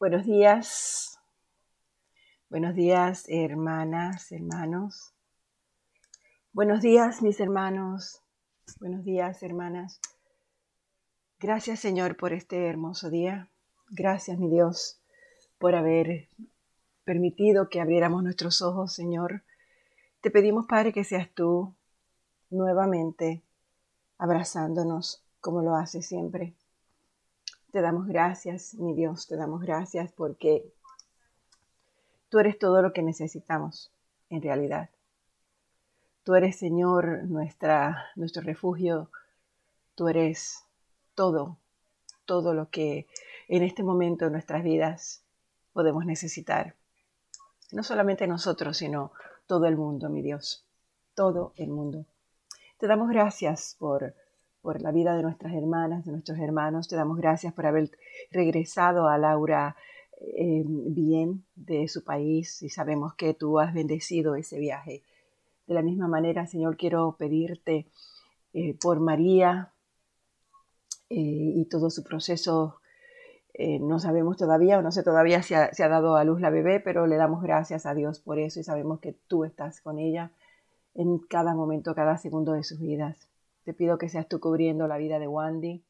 Buenos días, buenos días hermanas, hermanos. Buenos días mis hermanos, buenos días hermanas. Gracias Señor por este hermoso día. Gracias mi Dios por haber permitido que abriéramos nuestros ojos, Señor. Te pedimos, Padre, que seas tú nuevamente abrazándonos como lo haces siempre. Te damos gracias, mi Dios, te damos gracias porque tú eres todo lo que necesitamos en realidad. Tú eres, Señor, nuestra, nuestro refugio. Tú eres todo, todo lo que en este momento en nuestras vidas podemos necesitar. No solamente nosotros, sino todo el mundo, mi Dios. Todo el mundo. Te damos gracias por por la vida de nuestras hermanas, de nuestros hermanos. Te damos gracias por haber regresado a Laura eh, bien de su país y sabemos que tú has bendecido ese viaje. De la misma manera, Señor, quiero pedirte eh, por María eh, y todo su proceso. no sabemos todavía, o no sé todavía si ha, si ha dado a luz la bebé, pero le damos gracias a Dios por eso y sabemos que tú estás con ella en cada momento, cada segundo de sus vidas. Te pido que seas tú cubriendo la vida de Wandy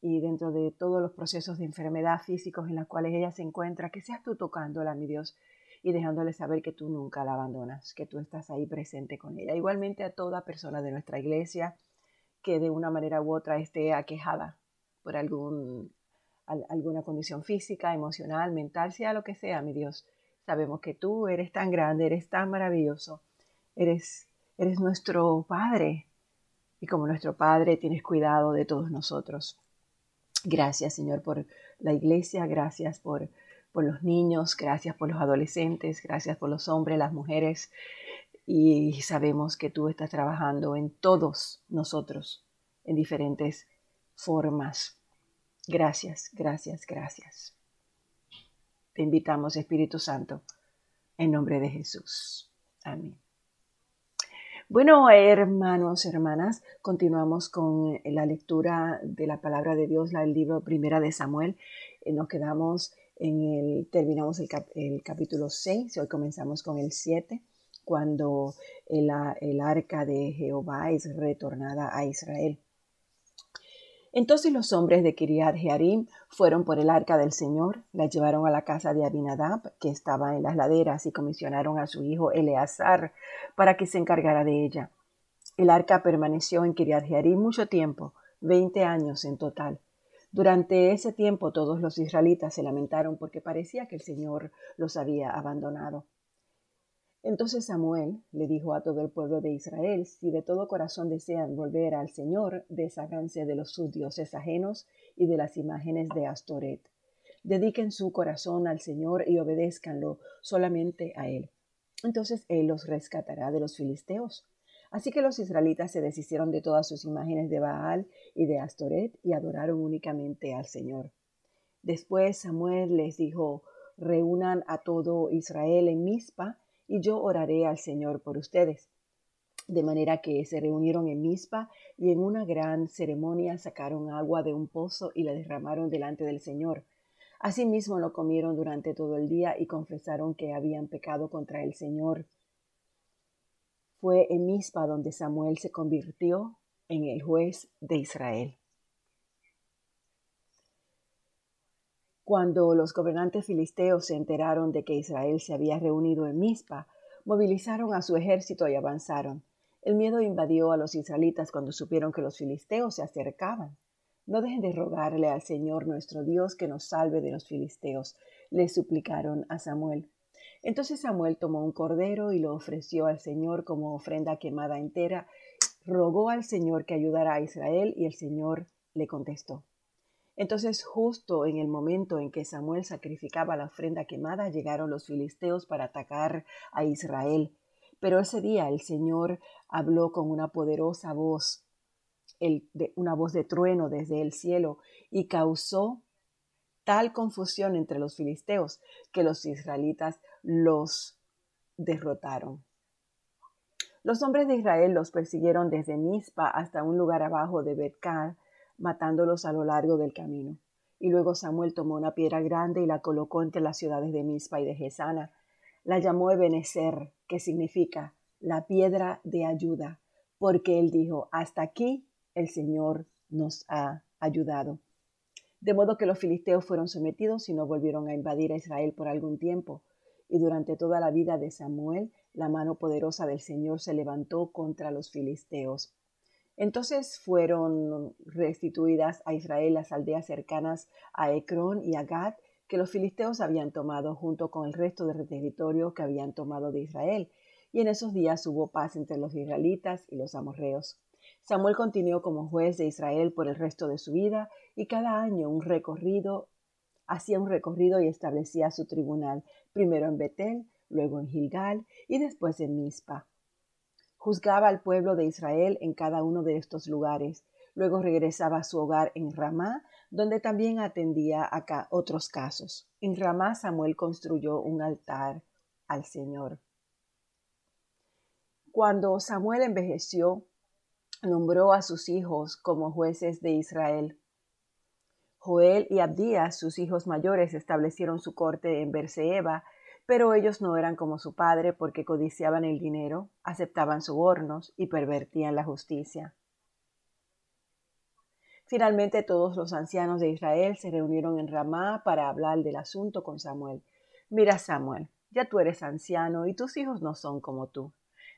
y dentro de todos los procesos de enfermedad físicos en los cuales ella se encuentra, que seas tú tocándola, mi Dios, y dejándole saber que tú nunca la abandonas, que tú estás ahí presente con ella. Igualmente a toda persona de nuestra iglesia que de una manera u otra esté aquejada por algún, alguna condición física, emocional, mental, sea lo que sea, mi Dios. Sabemos que tú eres tan grande, eres tan maravilloso, eres, eres nuestro Padre, y como nuestro Padre tienes cuidado de todos nosotros. Gracias, Señor, por la iglesia, gracias por, por los niños, gracias por los adolescentes, gracias por los hombres, las mujeres. Y sabemos que tú estás trabajando en todos nosotros, en diferentes formas. Gracias, gracias, gracias. Te invitamos, Espíritu Santo, en nombre de Jesús. Amén. Bueno, hermanos, hermanas, continuamos con la lectura de la palabra de Dios, el libro Primera de Samuel. Eh, nos quedamos en el, terminamos el, capítulo 6, hoy comenzamos con el 7, cuando el, el arca de Jehová es retornada a Israel. Entonces los hombres de Kiriat Jearim fueron por el arca del Señor, la llevaron a la casa de Abinadab, que estaba en las laderas, y comisionaron a su hijo Eleazar para que se encargara de ella. El arca permaneció en Kiriat Jearim mucho tiempo, veinte años en total. Durante ese tiempo todos los israelitas se lamentaron porque parecía que el Señor los había abandonado. Entonces Samuel le dijo a todo el pueblo de Israel, si de todo corazón desean volver al Señor, desháganse de los sus dioses ajenos y de las imágenes de Astoret. Dediquen su corazón al Señor y obedézcanlo solamente a Él. Entonces Él los rescatará de los filisteos. Así que los israelitas se deshicieron de todas sus imágenes de Baal y de Astoret y adoraron únicamente al Señor. Después Samuel les dijo, reúnan a todo Israel en Mizpa y yo oraré al Señor por ustedes. De manera que se reunieron en Mizpa y en una gran ceremonia sacaron agua de un pozo y la derramaron delante del Señor. Asimismo lo comieron durante todo el día y confesaron que habían pecado contra el Señor. Fue en Mizpa donde Samuel se convirtió en el juez de Israel. Cuando los gobernantes filisteos se enteraron de que Israel se había reunido en Mizpa, movilizaron a su ejército y avanzaron. El miedo invadió a los israelitas cuando supieron que los filisteos se acercaban. No dejen de rogarle al Señor nuestro Dios que nos salve de los filisteos, le suplicaron a Samuel. Entonces Samuel tomó un cordero y lo ofreció al Señor como ofrenda quemada entera, rogó al Señor que ayudara a Israel y el Señor le contestó. Entonces, justo en el momento en que Samuel sacrificaba la ofrenda quemada, llegaron los filisteos para atacar a Israel. Pero ese día el Señor habló con una poderosa voz, una voz de trueno desde el cielo, y causó tal confusión entre los filisteos que los israelitas los derrotaron. Los hombres de Israel los persiguieron desde Mizpa hasta un lugar abajo de Betcar, matándolos a lo largo del camino. Y luego Samuel tomó una piedra grande y la colocó entre las ciudades de Mizpa y de Gesana. La llamó Ebenezer, que significa la piedra de ayuda, porque él dijo, hasta aquí el Señor nos ha ayudado. De modo que los filisteos fueron sometidos y no volvieron a invadir a Israel por algún tiempo. Y durante toda la vida de Samuel, la mano poderosa del Señor se levantó contra los filisteos. Entonces fueron restituidas a Israel las aldeas cercanas a Ecrón y a Gad que los filisteos habían tomado junto con el resto del territorio que habían tomado de Israel. Y en esos días hubo paz entre los israelitas y los amorreos. Samuel continuó como juez de Israel por el resto de su vida y cada año un recorrido hacía un recorrido y establecía su tribunal, primero en Betel, luego en Gilgal y después en Mizpa. Juzgaba al pueblo de Israel en cada uno de estos lugares. Luego regresaba a su hogar en Ramá, donde también atendía a otros casos. En Ramá Samuel construyó un altar al Señor. Cuando Samuel envejeció, nombró a sus hijos como jueces de Israel. Joel y Abdías, sus hijos mayores, establecieron su corte en Berseba, pero ellos no eran como su padre porque codiciaban el dinero, aceptaban sobornos y pervertían la justicia. Finalmente todos los ancianos de Israel se reunieron en Ramá para hablar del asunto con Samuel. Mira, Samuel, ya tú eres anciano y tus hijos no son como tú.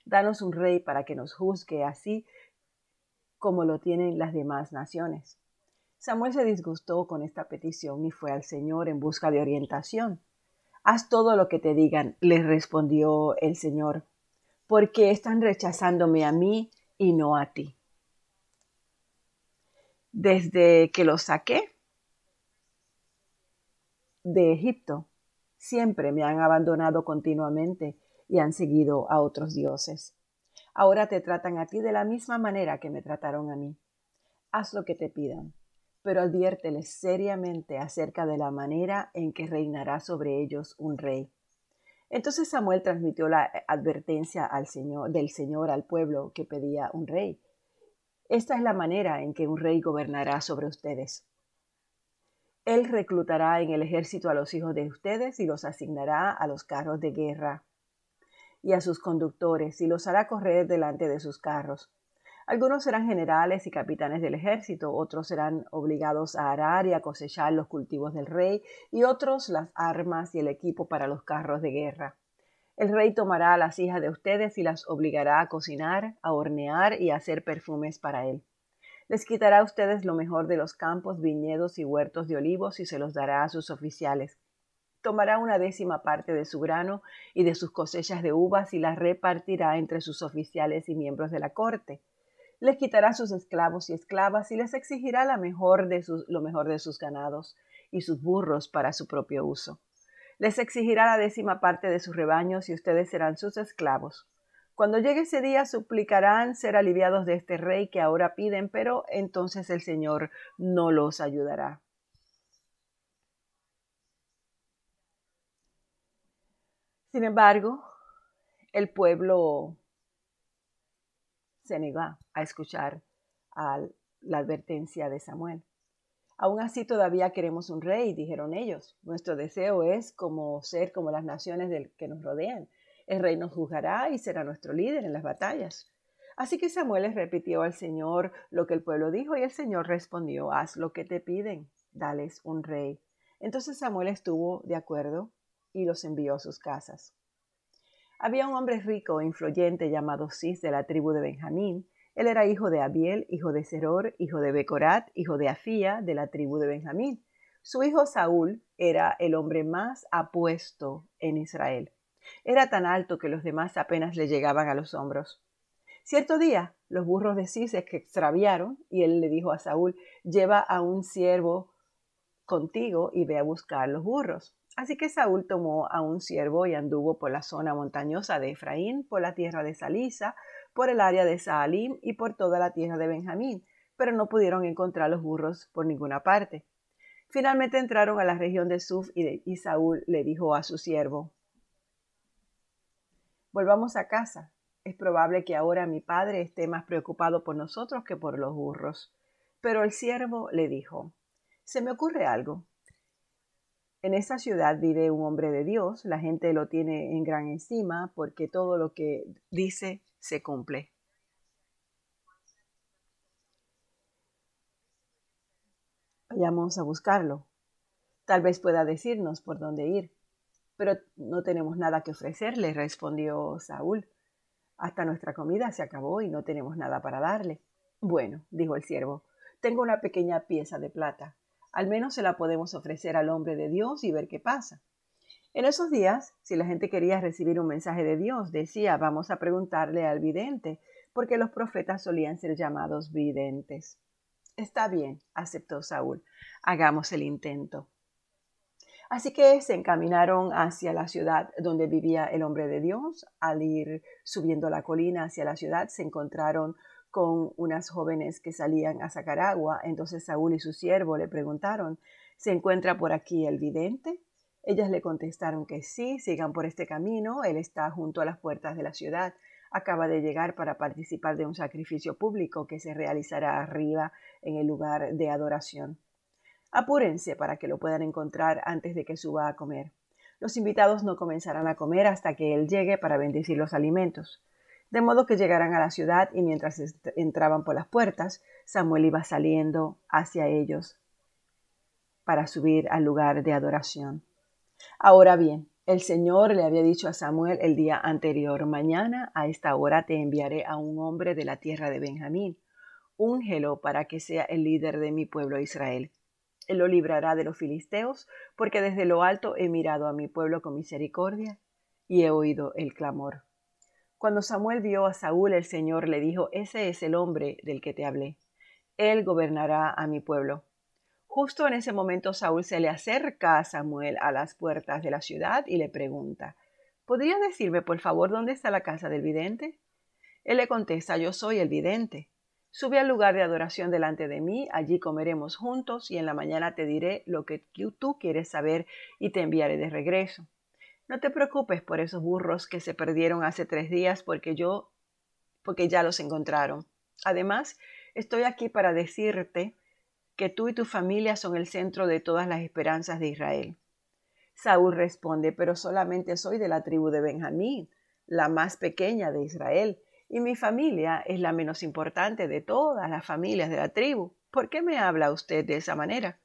Danos un rey para que nos juzgue así como lo tienen las demás naciones. Samuel se disgustó con esta petición y fue al Señor en busca de orientación. Haz todo lo que te digan, le respondió el Señor, porque están rechazándome a mí y no a ti. Desde que los saqué de Egipto, siempre me han abandonado continuamente y han seguido a otros dioses. Ahora te tratan a ti de la misma manera que me trataron a mí. Haz lo que te pidan, pero adviérteles seriamente acerca de la manera en que reinará sobre ellos un rey. Entonces Samuel transmitió la advertencia al Señor, del Señor al pueblo que pedía un rey. Esta es la manera en que un rey gobernará sobre ustedes. Él reclutará en el ejército a los hijos de ustedes y los asignará a los carros de guerra y a sus conductores y los hará correr delante de sus carros. Algunos serán generales y capitanes del ejército, otros serán obligados a arar y a cosechar los cultivos del rey, y otros las armas y el equipo para los carros de guerra. El rey tomará a las hijas de ustedes y las obligará a cocinar, a hornear y a hacer perfumes para él. Les quitará a ustedes lo mejor de los campos, viñedos y huertos de olivos y se los dará a sus oficiales tomará una décima parte de su grano y de sus cosechas de uvas y las repartirá entre sus oficiales y miembros de la corte. Les quitará sus esclavos y esclavas y les exigirá la lo mejor de sus ganados y sus burros para su propio uso. Les exigirá la décima parte de sus rebaños y ustedes serán sus esclavos. Cuando llegue ese día suplicarán ser aliviados de este rey que ahora piden, pero entonces el Señor no los ayudará. Sin embargo, el pueblo se negó a escuchar a la advertencia de Samuel. Aún así todavía queremos un rey, dijeron ellos. Nuestro deseo es como ser como las naciones que nos rodean. El rey nos juzgará y será nuestro líder en las batallas. Así que Samuel les repitió al Señor lo que el pueblo dijo y el Señor respondió, haz lo que te piden, dales un rey. Entonces Samuel estuvo de acuerdo y los envió a sus casas. Había un hombre rico e influyente llamado Cis de la tribu de Benjamín. Él era hijo de Abiel, hijo de Seror, hijo de Becorat, hijo de Afía, de la tribu de Benjamín. Su hijo Saúl era el hombre más apuesto en Israel. Era tan alto que los demás apenas le llegaban a los hombros. Cierto día, los burros de Cis se extraviaron y él le dijo a Saúl, lleva a un siervo contigo y ve a buscar los burros. Así que Saúl tomó a un siervo y anduvo por la zona montañosa de Efraín, por la tierra de Salisa, por el área de Saalim y por toda la tierra de Benjamín, pero no pudieron encontrar los burros por ninguna parte. Finalmente entraron a la región de Suf y, Saúl le dijo a su siervo, Volvamos a casa. Es probable que ahora mi padre esté más preocupado por nosotros que por los burros. Pero el siervo le dijo, Se me ocurre algo. En esa ciudad vive un hombre de Dios, la gente lo tiene en gran estima porque todo lo que dice se cumple. Vayamos a buscarlo. Tal vez pueda decirnos por dónde ir. Pero no tenemos nada que ofrecerle, respondió Saúl. Hasta nuestra comida se acabó y no tenemos nada para darle. Bueno, dijo el siervo, tengo una pequeña pieza de plata. Al menos se la podemos ofrecer al hombre de Dios y ver qué pasa. En esos días, si la gente quería recibir un mensaje de Dios, decía, vamos a preguntarle al vidente, porque los profetas solían ser llamados videntes. Está bien, aceptó Saúl, hagamos el intento. Así que se encaminaron hacia la ciudad donde vivía el hombre de Dios. Al ir subiendo la colina hacia la ciudad, se encontraron con unas jóvenes que salían a sacar agua. Entonces Saúl y su siervo le preguntaron, ¿se encuentra por aquí el vidente? Ellas le contestaron que sí, sigan por este camino, él está junto a las puertas de la ciudad. Acaba de llegar para participar de un sacrificio público que se realizará arriba en el lugar de adoración. Apúrense para que lo puedan encontrar antes de que suba a comer. Los invitados no comenzarán a comer hasta que él llegue para bendecir los alimentos. De modo que llegarán a la ciudad y mientras entraban por las puertas, Samuel iba saliendo hacia ellos para subir al lugar de adoración. Ahora bien, el Señor le había dicho a Samuel el día anterior, mañana a esta hora te enviaré a un hombre de la tierra de Benjamín. Úngelo para que sea el líder de mi pueblo Israel. Él lo librará de los filisteos, porque desde lo alto he mirado a mi pueblo con misericordia y he oído el clamor. Cuando Samuel vio a Saúl, el Señor le dijo, Ese es el hombre del que te hablé. Él gobernará a mi pueblo. Justo en ese momento Saúl se le acerca a Samuel a las puertas de la ciudad y le pregunta, ¿Podría decirme, por favor, dónde está la casa del vidente? Él le contesta, Yo soy el vidente. Sube al lugar de adoración delante de mí, allí comeremos juntos y en la mañana te diré lo que tú quieres saber y te enviaré de regreso. No te preocupes por esos burros que se perdieron hace tres días porque yo, porque ya los encontraron. Además, estoy aquí para decirte que tú y tu familia son el centro de todas las esperanzas de Israel. Saúl responde, pero solamente soy de la tribu de Benjamín, la más pequeña de Israel y mi familia es la menos importante de todas las familias de la tribu. ¿Por qué me habla usted de esa manera?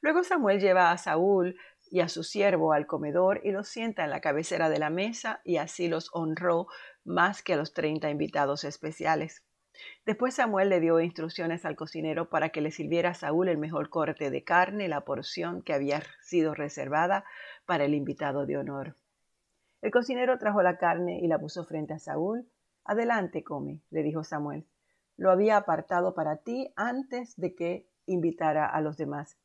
Luego Samuel lleva a Saúl y a su siervo al comedor y los sienta en la cabecera de la mesa y así los honró más que a los treinta invitados especiales. Después Samuel le dio instrucciones al cocinero para que le sirviera a Saúl el mejor corte de carne, la porción que había sido reservada para el invitado de honor. El cocinero trajo la carne y la puso frente a Saúl, Adelante, come, le dijo Samuel. Lo había apartado para ti antes de que invitara a los demás.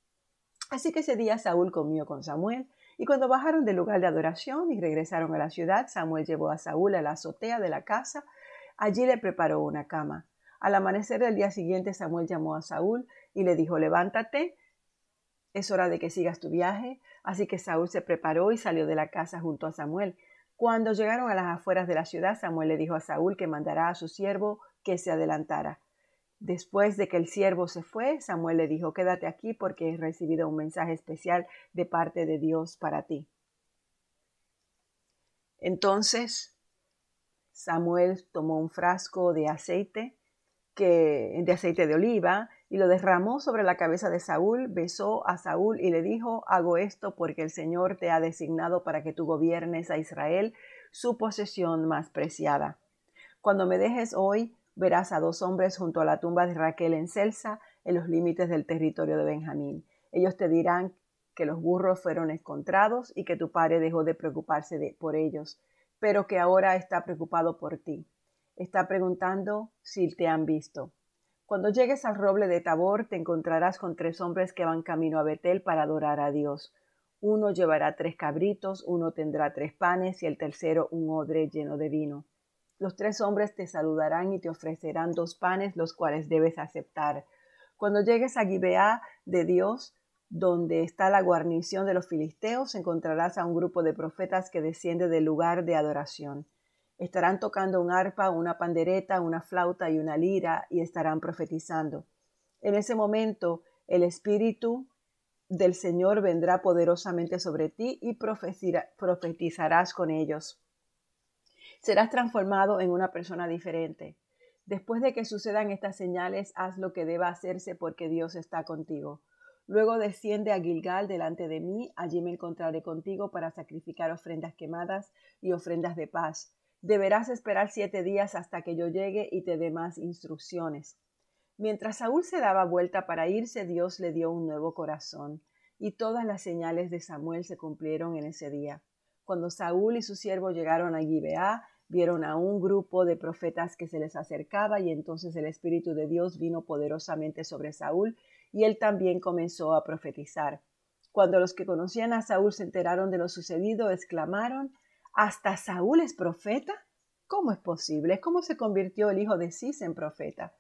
Así que ese día Saúl comió con Samuel, y cuando bajaron del lugar de adoración y regresaron a la ciudad, Samuel llevó a Saúl a la azotea de la casa. Allí le preparó una cama. Al amanecer del día siguiente, Samuel llamó a Saúl y le dijo, levántate, es hora de que sigas tu viaje. Así que Saúl se preparó y salió de la casa junto a Samuel. Cuando llegaron a las afueras de la ciudad, Samuel le dijo a Saúl que mandará a su siervo que se adelantara. Después de que el siervo se fue, Samuel le dijo, quédate aquí porque he recibido un mensaje especial de parte de Dios para ti. Entonces Samuel tomó un frasco de aceite, que, de aceite de oliva, y lo derramó sobre la cabeza de Saúl, besó a Saúl y le dijo, hago esto porque el Señor te ha designado para que tú gobiernes a Israel, su posesión más preciada. Cuando me dejes hoy, verás a dos hombres junto a la tumba de Raquel en Celsa, en los límites del territorio de Benjamín. Ellos te dirán que los burros fueron encontrados y que tu padre dejó de preocuparse por ellos, pero que ahora está preocupado por ti. Está preguntando si te han visto. Cuando llegues al roble de Tabor, te encontrarás con tres hombres que van camino a Betel para adorar a Dios. Uno llevará tres cabritos, uno tendrá tres panes y el tercero un odre lleno de vino. Los tres hombres te saludarán y te ofrecerán dos panes, los cuales debes aceptar. Cuando llegues a Gibeá de Dios, donde está la guarnición de los filisteos, encontrarás a un grupo de profetas que desciende del lugar de adoración. Estarán tocando un arpa, una pandereta, una flauta y una lira y estarán profetizando. En ese momento el Espíritu del Señor vendrá poderosamente sobre ti y profetizarás con ellos. Serás transformado en una persona diferente. Después de que sucedan estas señales, haz lo que deba hacerse porque Dios está contigo. Luego desciende a Gilgal delante de mí, allí me encontraré contigo para sacrificar ofrendas quemadas y ofrendas de paz. Deberás esperar siete días hasta que yo llegue y te dé más instrucciones. Mientras Saúl se daba vuelta para irse, Dios le dio un nuevo corazón, y todas las señales de Samuel se cumplieron en ese día. Cuando Saúl y su siervo llegaron a Gibeá, vieron a un grupo de profetas que se les acercaba y entonces el Espíritu de Dios vino poderosamente sobre Saúl y él también comenzó a profetizar. Cuando los que conocían a Saúl se enteraron de lo sucedido, exclamaron, ¿Hasta Saúl es profeta? ¿Cómo es posible? ¿Cómo se convirtió el hijo de Cis en profeta?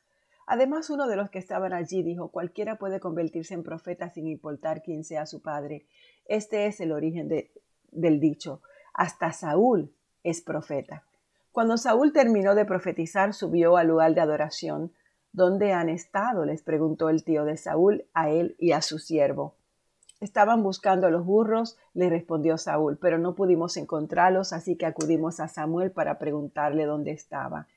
Además, uno de los que estaban allí dijo, cualquiera puede convertirse en profeta sin importar quién sea su padre. Este es el origen del dicho. Hasta Saúl es profeta. Cuando Saúl terminó de profetizar, subió al lugar de adoración. ¿Dónde han estado? les preguntó el tío de Saúl a él y a su siervo. Estaban buscando a los burros, le respondió Saúl, pero no pudimos encontrarlos, así que acudimos a Samuel para preguntarle dónde estaba.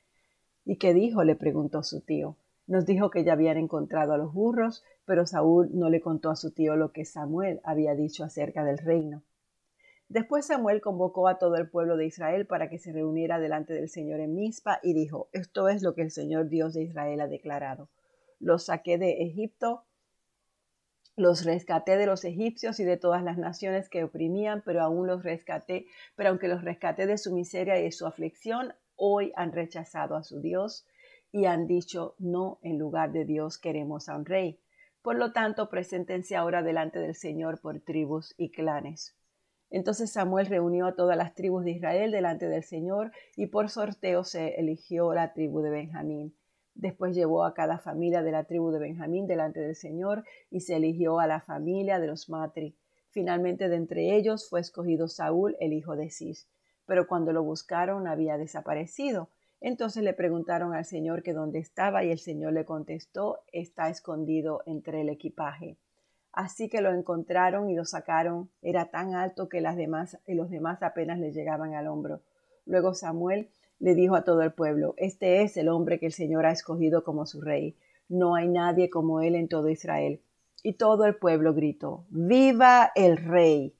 ¿Y qué dijo? le preguntó su tío. Nos dijo que ya habían encontrado a los burros, pero Saúl no le contó a su tío lo que Samuel había dicho acerca del reino. Después Samuel convocó a todo el pueblo de Israel para que se reuniera delante del Señor en Mizpa y dijo, esto es lo que el Señor Dios de Israel ha declarado. Los saqué de Egipto, los rescaté de los egipcios y de todas las naciones que oprimían, pero aún los rescaté, pero aunque los rescaté de su miseria y de su aflicción, hoy han rechazado a su Dios y han dicho, no, en lugar de Dios queremos a un rey. Por lo tanto, preséntense ahora delante del Señor por tribus y clanes. Entonces Samuel reunió a todas las tribus de Israel delante del Señor y por sorteo se eligió la tribu de Benjamín. Después llevó a cada familia de la tribu de Benjamín delante del Señor y se eligió a la familia de los Matri. Finalmente de entre ellos fue escogido Saúl, el hijo de Cis. Pero cuando lo buscaron había desaparecido. Entonces le preguntaron al Señor que dónde estaba y el Señor le contestó, está escondido entre el equipaje. Así que lo encontraron y lo sacaron. Era tan alto que las demás, y los demás apenas le llegaban al hombro. Luego Samuel le dijo a todo el pueblo, Este es el hombre que el Señor ha escogido como su rey. No hay nadie como él en todo Israel. Y todo el pueblo gritó, Viva el rey.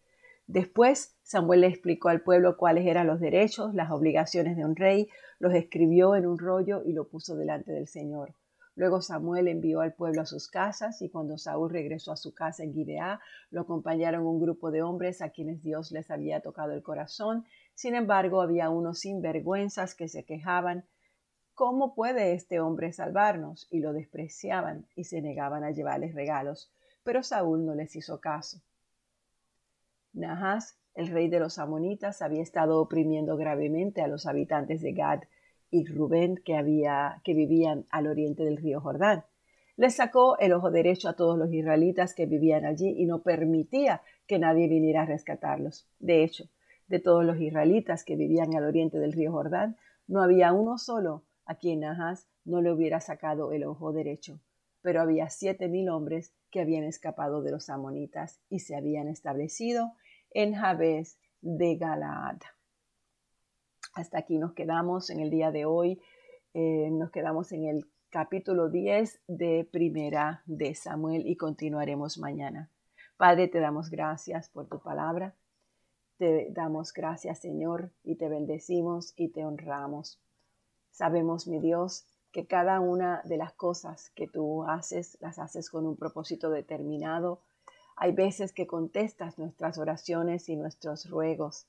Después Samuel le explicó al pueblo cuáles eran los derechos, las obligaciones de un rey, los escribió en un rollo y lo puso delante del Señor. Luego Samuel envió al pueblo a sus casas y cuando Saúl regresó a su casa en Gibeá, lo acompañaron un grupo de hombres a quienes Dios les había tocado el corazón. Sin embargo, había unos sinvergüenzas que se quejaban ¿Cómo puede este hombre salvarnos? y lo despreciaban y se negaban a llevarles regalos. Pero Saúl no les hizo caso. Nahas, el rey de los amonitas, había estado oprimiendo gravemente a los habitantes de Gad y Rubén que, vivían al oriente del río Jordán. Les sacó el ojo derecho a todos los israelitas que vivían allí y no permitía que nadie viniera a rescatarlos. De hecho, de todos los israelitas que vivían al oriente del río Jordán, no había uno solo a quien Ahaz no le hubiera sacado el ojo derecho. Pero había siete mil hombres que habían escapado de los amonitas y se habían establecido en Jabes de Galaad. Hasta aquí nos quedamos en el día de hoy. Eh, nos quedamos en el capítulo 10 de Primera de Samuel y continuaremos mañana. Padre, te damos gracias por tu palabra. Te damos gracias, Señor, y te bendecimos y te honramos. Sabemos, mi Dios, que cada una de las cosas que tú haces, las haces con un propósito determinado. Hay veces que contestas nuestras oraciones y nuestros ruegos.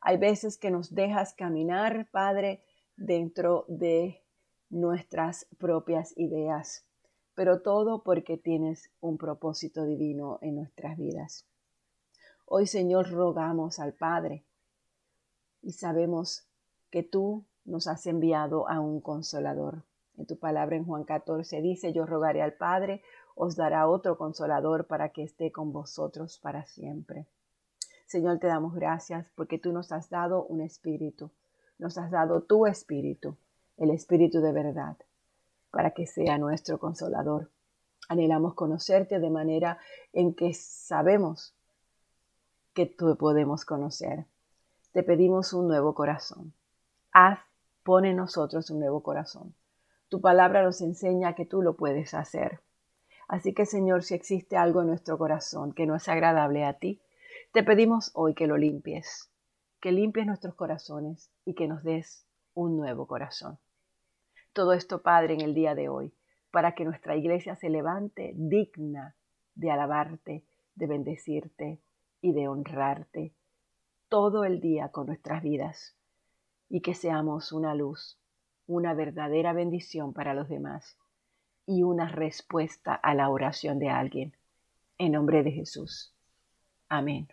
Hay veces que nos dejas caminar, Padre, dentro de nuestras propias ideas, pero todo porque tienes un propósito divino en nuestras vidas. Hoy, Señor, rogamos al Padre y sabemos que tú nos has enviado a un consolador. En tu palabra en Juan 14 dice, yo rogaré al Padre, os dará otro consolador para que esté con vosotros para siempre. Señor, te damos gracias porque tú nos has dado un espíritu, nos has dado tu espíritu, el espíritu de verdad, para que sea nuestro consolador. Anhelamos conocerte de manera en que sabemos que tú podemos conocer. Te pedimos un nuevo corazón. Haz, pone en nosotros un nuevo corazón. Tu palabra nos enseña que tú lo puedes hacer. Así que Señor, si existe algo en nuestro corazón que no es agradable a ti, te pedimos hoy que lo limpies, que limpies nuestros corazones y que nos des un nuevo corazón. Todo esto, Padre, en el día de hoy, para que nuestra iglesia se levante digna de alabarte, de bendecirte y de honrarte todo el día con nuestras vidas y que seamos una luz, una verdadera bendición para los demás y una respuesta a la oración de alguien. En nombre de Jesús. Amén.